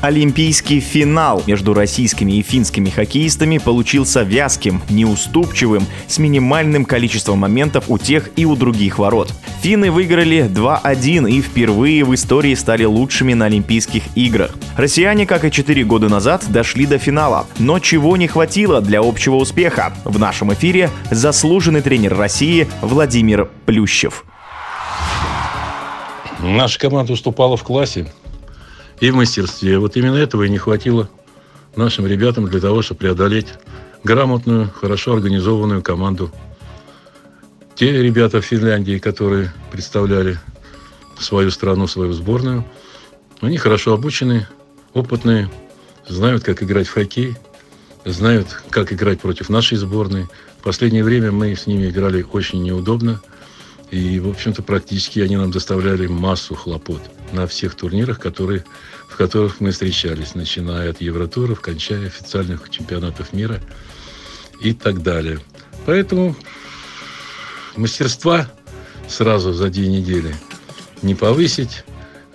Олимпийский финал между российскими и финскими хоккеистами получился вязким, неуступчивым, с минимальным количеством моментов у тех и у других ворот. Финны выиграли 2-1 и впервые в истории стали лучшими на Олимпийских играх. Россияне, как и 4 года назад, дошли до финала. Но чего не хватило для общего успеха? В нашем эфире заслуженный тренер России Владимир Плющев. Наша команда уступала в классе и в мастерстве. Вот именно этого и не хватило нашим ребятам для того, чтобы преодолеть грамотную, хорошо организованную команду. Те ребята в Финляндии, которые представляли свою страну, свою сборную, они хорошо обучены, опытные, знают, как играть в хоккей, знают, как играть против нашей сборной. В последнее время мы с ними играли очень неудобно. И, в общем-то, практически они нам доставляли массу хлопот на всех турнирах, которые, в которых мы встречались, начиная от Евротуров, кончая официальных чемпионатов мира и так далее. Поэтому мастерства сразу за две недели не повысить,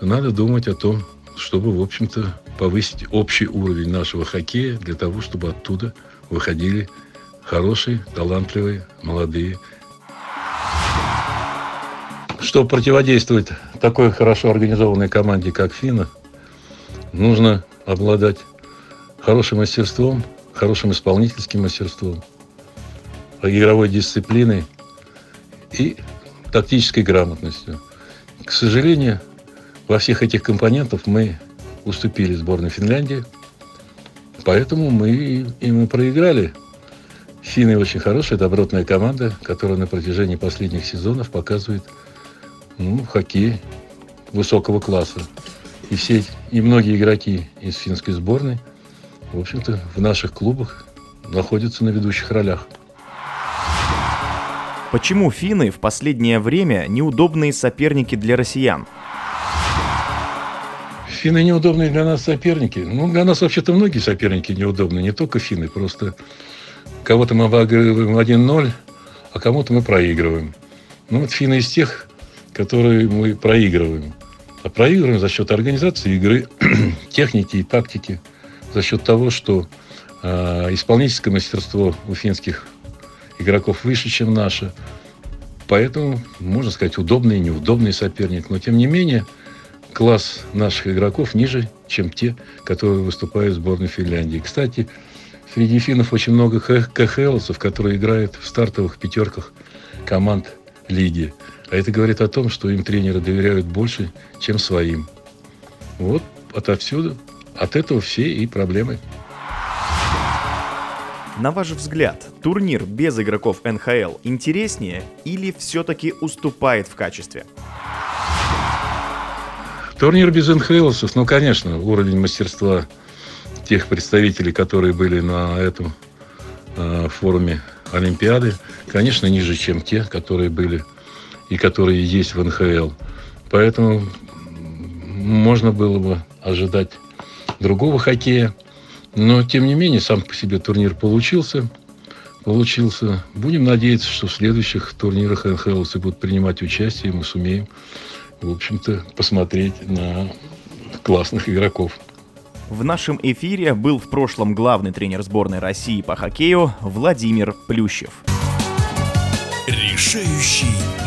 надо думать о том, чтобы, в общем-то, повысить общий уровень нашего хоккея для того, чтобы оттуда выходили хорошие, талантливые, молодые чтобы противодействовать такой хорошо организованной команде, как Фина, нужно обладать хорошим мастерством, хорошим исполнительским мастерством, игровой дисциплиной и тактической грамотностью. К сожалению, во всех этих компонентах мы уступили сборной Финляндии, поэтому мы и мы проиграли. Финны очень хорошая, добротная команда, которая на протяжении последних сезонов показывает ну, хоккей высокого класса. И все, и многие игроки из финской сборной, в общем-то, в наших клубах находятся на ведущих ролях. Почему финны в последнее время неудобные соперники для россиян? Финны неудобные для нас соперники. Ну, для нас вообще-то многие соперники неудобны, не только финны. Просто кого-то мы выигрываем 1-0, а кому-то мы проигрываем. Ну, вот финны из тех которые мы проигрываем. А проигрываем за счет организации игры, техники и тактики, за счет того, что э, исполнительское мастерство у финских игроков выше, чем наше. Поэтому, можно сказать, удобный и неудобный соперник. Но, тем не менее, класс наших игроков ниже, чем те, которые выступают в сборной Финляндии. Кстати, среди финнов очень много КХЛовцев, которые играют в стартовых пятерках команд лиги. А это говорит о том, что им тренеры доверяют больше, чем своим. Вот отовсюду, от этого все и проблемы. На ваш взгляд, турнир без игроков НХЛ интереснее или все-таки уступает в качестве? Турнир без НХЛовцев, ну, конечно, уровень мастерства тех представителей, которые были на этом э, форуме Олимпиады, конечно, ниже, чем те, которые были и которые есть в НХЛ. Поэтому можно было бы ожидать другого хоккея. Но, тем не менее, сам по себе турнир получился. Получился. Будем надеяться, что в следующих турнирах НХЛ будут принимать участие, и мы сумеем, в общем-то, посмотреть на классных игроков. В нашем эфире был в прошлом главный тренер сборной России по хоккею Владимир Плющев. Решающий